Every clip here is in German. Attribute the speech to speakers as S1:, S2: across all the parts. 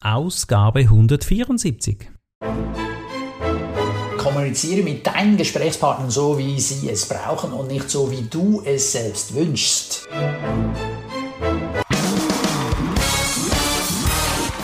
S1: Ausgabe 174.
S2: Kommuniziere mit deinen Gesprächspartnern so, wie sie es brauchen und nicht so, wie du es selbst wünschst.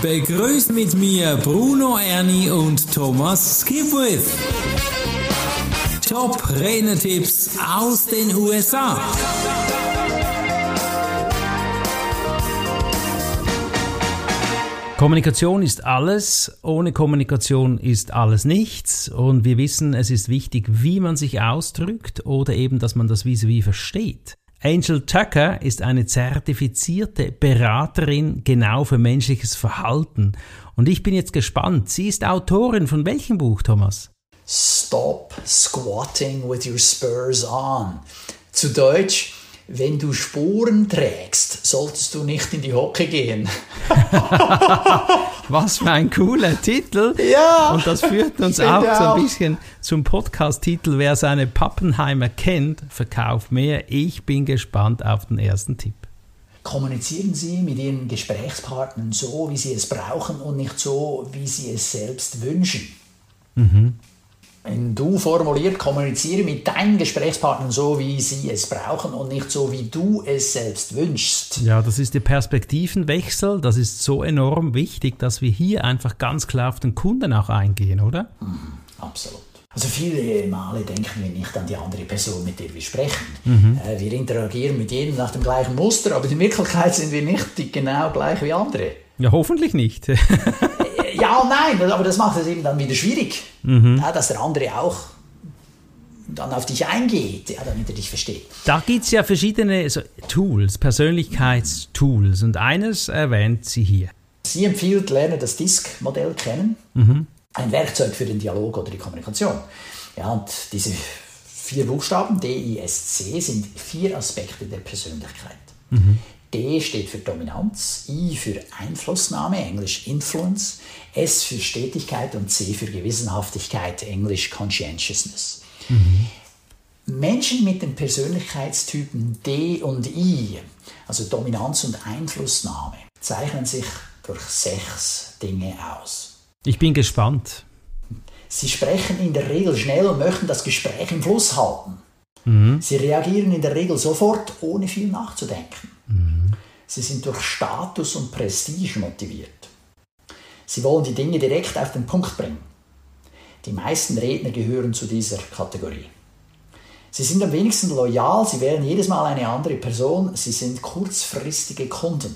S1: Begrüßt mit mir Bruno Ernie und Thomas Skipwith. Top Renetipps aus den USA. Kommunikation ist alles, ohne Kommunikation ist alles nichts und wir wissen, es ist wichtig, wie man sich ausdrückt oder eben, dass man das vis-à-vis versteht. Angel Tucker ist eine zertifizierte Beraterin genau für menschliches Verhalten und ich bin jetzt gespannt. Sie ist Autorin von welchem Buch, Thomas?
S2: Stop squatting with your spurs on. Zu Deutsch, wenn du Spuren trägst, solltest du nicht in die Hocke gehen.
S1: Was für ein cooler Titel.
S2: Ja.
S1: Und das führt uns auch so ein bisschen zum Podcast-Titel. Wer seine Pappenheimer kennt, verkauft mehr. Ich bin gespannt auf den ersten Tipp.
S2: Kommunizieren Sie mit Ihren Gesprächspartnern so, wie Sie es brauchen und nicht so, wie Sie es selbst wünschen. Mhm. Wenn du formuliert, kommuniziere mit deinen Gesprächspartnern so, wie sie es brauchen und nicht so, wie du es selbst wünschst.
S1: Ja, das ist der Perspektivenwechsel. Das ist so enorm wichtig, dass wir hier einfach ganz klar auf den Kunden auch eingehen, oder?
S2: Mhm, absolut. Also viele Male denken wir nicht an die andere Person, mit der wir sprechen. Mhm. Äh, wir interagieren mit jedem nach dem gleichen Muster, aber in Wirklichkeit sind wir nicht genau gleich wie andere.
S1: Ja, hoffentlich nicht.
S2: ja und nein, aber das macht es eben dann wieder schwierig, mhm. ja, dass der andere auch dann auf dich eingeht, ja, damit er dich versteht.
S1: Da gibt es ja verschiedene so, Tools, Persönlichkeitstools und eines erwähnt sie hier.
S2: Sie empfiehlt, lerne das DISC-Modell kennen, mhm. ein Werkzeug für den Dialog oder die Kommunikation. Ja, und diese vier Buchstaben, D, I, S, C, sind vier Aspekte der Persönlichkeit. Mhm. D steht für Dominanz, I für Einflussnahme, Englisch Influence, S für Stetigkeit und C für Gewissenhaftigkeit, Englisch Conscientiousness. Mhm. Menschen mit den Persönlichkeitstypen D und I, also Dominanz und Einflussnahme, zeichnen sich durch sechs Dinge aus.
S1: Ich bin gespannt.
S2: Sie sprechen in der Regel schnell und möchten das Gespräch im Fluss halten. Mhm. Sie reagieren in der Regel sofort, ohne viel nachzudenken. Sie sind durch Status und Prestige motiviert. Sie wollen die Dinge direkt auf den Punkt bringen. Die meisten Redner gehören zu dieser Kategorie. Sie sind am wenigsten loyal, sie wählen jedes Mal eine andere Person, sie sind kurzfristige Kunden.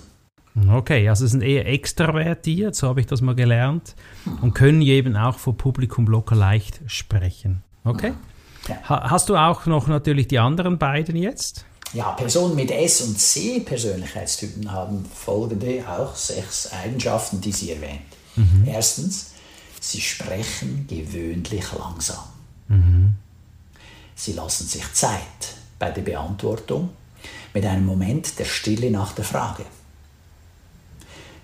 S1: Okay, also sind eher extravertiert, so habe ich das mal gelernt, und können eben auch vor Publikum locker leicht sprechen. Okay? Ja. Hast du auch noch natürlich die anderen beiden jetzt?
S2: Ja, Personen mit S- und C-Persönlichkeitstypen haben folgende auch sechs Eigenschaften, die sie erwähnt. Mhm. Erstens, sie sprechen gewöhnlich langsam. Mhm. Sie lassen sich Zeit bei der Beantwortung mit einem Moment der Stille nach der Frage.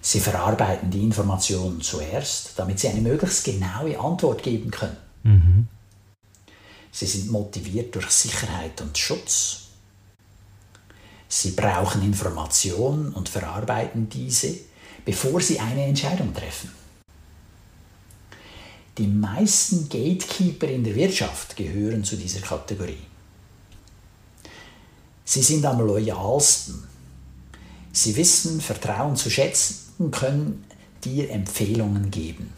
S2: Sie verarbeiten die Informationen zuerst, damit sie eine möglichst genaue Antwort geben können. Mhm. Sie sind motiviert durch Sicherheit und Schutz. Sie brauchen Informationen und verarbeiten diese, bevor sie eine Entscheidung treffen. Die meisten Gatekeeper in der Wirtschaft gehören zu dieser Kategorie. Sie sind am loyalsten. Sie wissen Vertrauen zu schätzen und können dir Empfehlungen geben.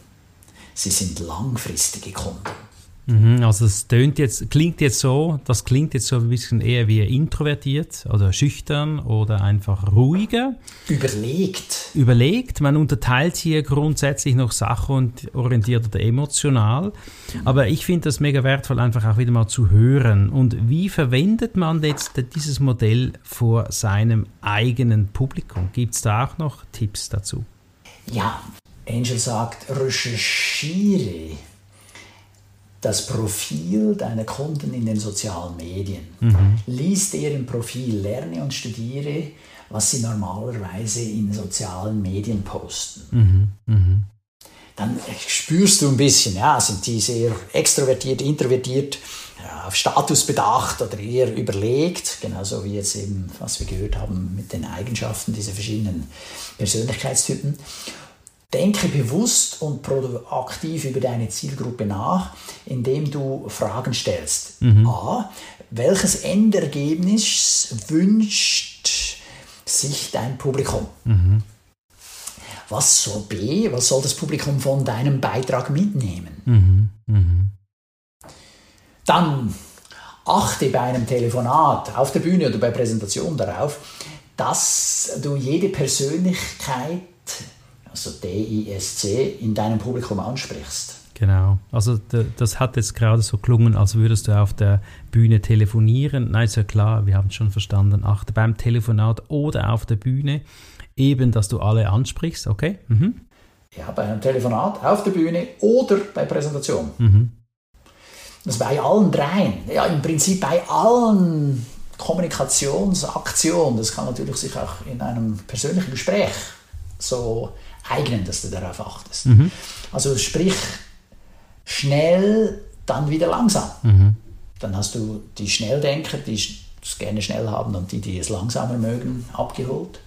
S2: Sie sind langfristige Kunden.
S1: Mhm, also es tönt jetzt, klingt jetzt so, das klingt jetzt so ein bisschen eher wie introvertiert oder schüchtern oder einfach ruhiger.
S2: Überlegt.
S1: Überlegt. Man unterteilt hier grundsätzlich noch sachorientiert oder emotional. Aber ich finde das mega wertvoll, einfach auch wieder mal zu hören. Und wie verwendet man jetzt dieses Modell vor seinem eigenen Publikum? Gibt es da auch noch Tipps dazu?
S2: Ja, Angel sagt, recherchiere das Profil deiner Kunden in den sozialen Medien. Mhm. Lies deren Profil, lerne und studiere, was sie normalerweise in sozialen Medien posten. Mhm. Mhm. Dann spürst du ein bisschen, ja, sind die sehr extrovertiert, introvertiert, ja, auf Status bedacht oder eher überlegt, genauso wie jetzt eben, was wir gehört haben mit den Eigenschaften dieser verschiedenen Persönlichkeitstypen. Denke bewusst und proaktiv über deine Zielgruppe nach, indem du Fragen stellst. Mhm. A. Welches Endergebnis wünscht sich dein Publikum? Mhm. Was soll B? Was soll das Publikum von deinem Beitrag mitnehmen? Mhm. mhm. Dann achte bei einem Telefonat auf der Bühne oder bei Präsentation darauf, dass du jede Persönlichkeit, also DISC, in deinem Publikum ansprichst.
S1: Genau. Also das hat jetzt gerade so klungen, als würdest du auf der Bühne telefonieren. Nein, ist ja klar, wir haben es schon verstanden. Achte beim Telefonat oder auf der Bühne eben, dass du alle ansprichst, okay? Mhm.
S2: Ja, bei einem Telefonat, auf der Bühne oder bei Präsentation. Mhm. Das bei allen dreien, ja im Prinzip bei allen Kommunikationsaktionen, das kann natürlich sich auch in einem persönlichen Gespräch so eignen, dass du darauf achtest. Mhm. Also sprich schnell, dann wieder langsam. Mhm. Dann hast du die Schnelldenker, die es gerne schnell haben und die, die es langsamer mögen, abgeholt.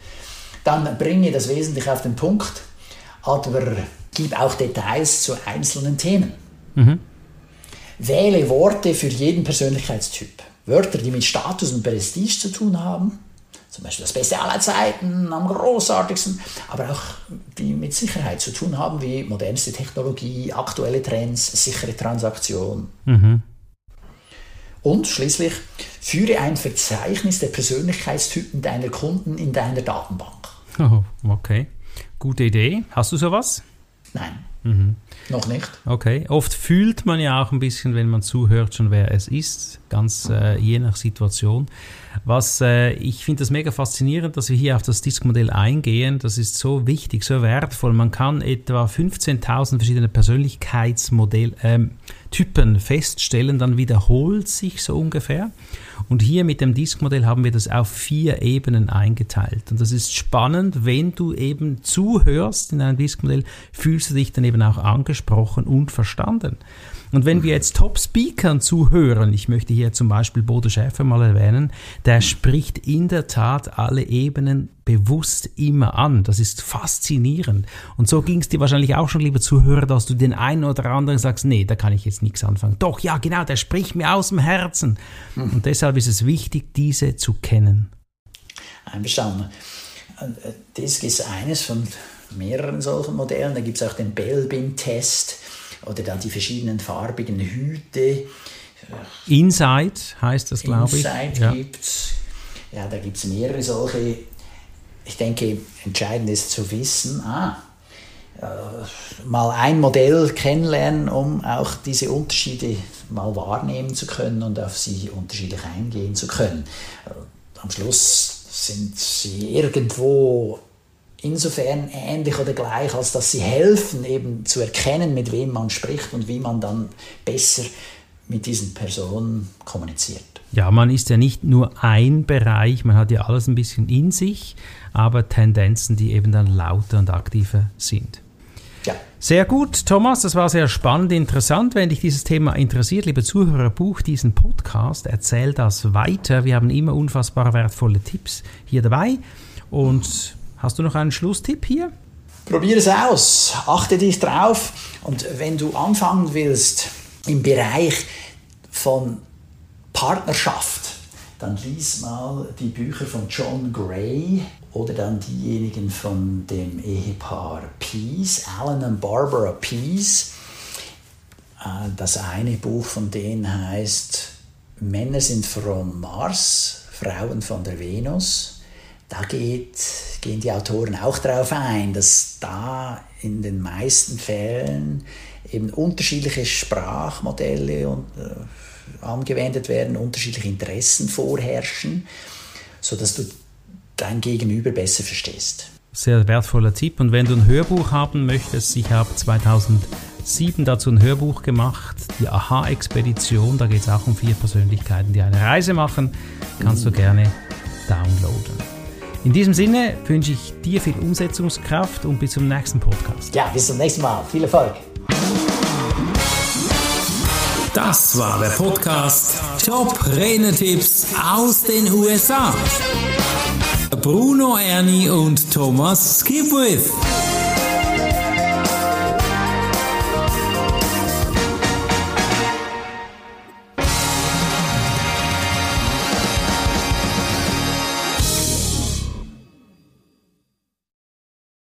S2: Dann bringe das Wesentliche auf den Punkt, aber gib auch Details zu einzelnen Themen. Mhm. Wähle Worte für jeden Persönlichkeitstyp. Wörter, die mit Status und Prestige zu tun haben, zum Beispiel das Beste aller Zeiten, am großartigsten, aber auch die mit Sicherheit zu tun haben, wie modernste Technologie, aktuelle Trends, sichere Transaktion. Mhm. Und schließlich führe ein Verzeichnis der Persönlichkeitstypen deiner Kunden in deiner Datenbank.
S1: Oh, okay. Gute Idee. Hast du sowas?
S2: Nein. Mhm. Noch nicht.
S1: Okay. Oft fühlt man ja auch ein bisschen, wenn man zuhört, schon wer es ist, ganz äh, je nach Situation. Was äh, ich finde das mega faszinierend, dass wir hier auf das Diskmodell eingehen. Das ist so wichtig, so wertvoll. Man kann etwa 15.000 verschiedene Persönlichkeitsmodell ähm, Typen feststellen, dann wiederholt sich so ungefähr. Und hier mit dem Diskmodell haben wir das auf vier Ebenen eingeteilt. Und das ist spannend, wenn du eben zuhörst in einem Diskmodell, fühlst du dich dann eben auch angesprochen und verstanden. Und wenn wir jetzt Top-Speakern zuhören, ich möchte hier zum Beispiel Bodo Schäfer mal erwähnen, der spricht in der Tat alle Ebenen bewusst immer an. Das ist faszinierend. Und so ging es dir wahrscheinlich auch schon, lieber Zuhörer, dass du den einen oder anderen sagst, nee, da kann ich jetzt nichts anfangen. Doch, ja, genau, der spricht mir aus dem Herzen. Und deshalb ist es wichtig, diese zu kennen.
S2: Einverstanden. Das ist eines von mehreren solchen Modellen. Da gibt es auch den Belbin-Test oder dann die verschiedenen farbigen Hüte.
S1: Inside heißt das, glaube
S2: ich. Inside ja. gibt es. Ja, da gibt es mehrere solche. Ich denke, entscheidend ist zu wissen, ah, äh, mal ein Modell kennenlernen, um auch diese Unterschiede mal wahrnehmen zu können und auf sie unterschiedlich eingehen zu können. Äh, am Schluss sind sie irgendwo insofern ähnlich oder gleich, als dass sie helfen, eben zu erkennen, mit wem man spricht und wie man dann besser mit diesen Personen kommuniziert.
S1: Ja, man ist ja nicht nur ein Bereich, man hat ja alles ein bisschen in sich, aber Tendenzen, die eben dann lauter und aktiver sind. Ja. Sehr gut, Thomas, das war sehr spannend, interessant. Wenn dich dieses Thema interessiert, liebe Zuhörer, buch diesen Podcast, erzähl das weiter. Wir haben immer unfassbar wertvolle Tipps hier dabei und Hast du noch einen Schlusstipp hier?
S2: Probier es aus, achte dich drauf und wenn du anfangen willst im Bereich von Partnerschaft, dann lies mal die Bücher von John Gray oder dann diejenigen von dem Ehepaar Peace, Alan und Barbara Peace. Äh, das eine Buch von denen heißt Männer sind vom Mars, Frauen von der Venus da geht, gehen die Autoren auch darauf ein, dass da in den meisten Fällen eben unterschiedliche Sprachmodelle und, äh, angewendet werden, unterschiedliche Interessen vorherrschen, sodass du dein Gegenüber besser verstehst.
S1: Sehr wertvoller Tipp. Und wenn du ein Hörbuch haben möchtest, ich habe 2007 dazu ein Hörbuch gemacht, die Aha-Expedition. Da geht es auch um vier Persönlichkeiten, die eine Reise machen. Kannst mhm. du gerne downloaden. In diesem Sinne wünsche ich dir viel Umsetzungskraft und bis zum nächsten Podcast.
S2: Ja, bis zum nächsten Mal. Viel Erfolg.
S3: Das war der Podcast Top Renetipps aus den USA. Bruno Ernie und Thomas Skipwith.